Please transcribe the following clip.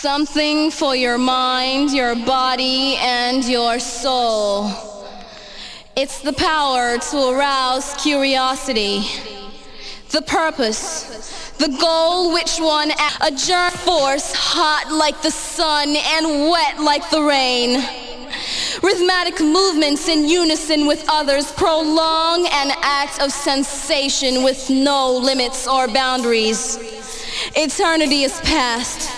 Something for your mind, your body, and your soul. It's the power to arouse curiosity. The purpose, the goal which one a germ force hot like the sun and wet like the rain. Rhythmic movements in unison with others prolong an act of sensation with no limits or boundaries. Eternity is past,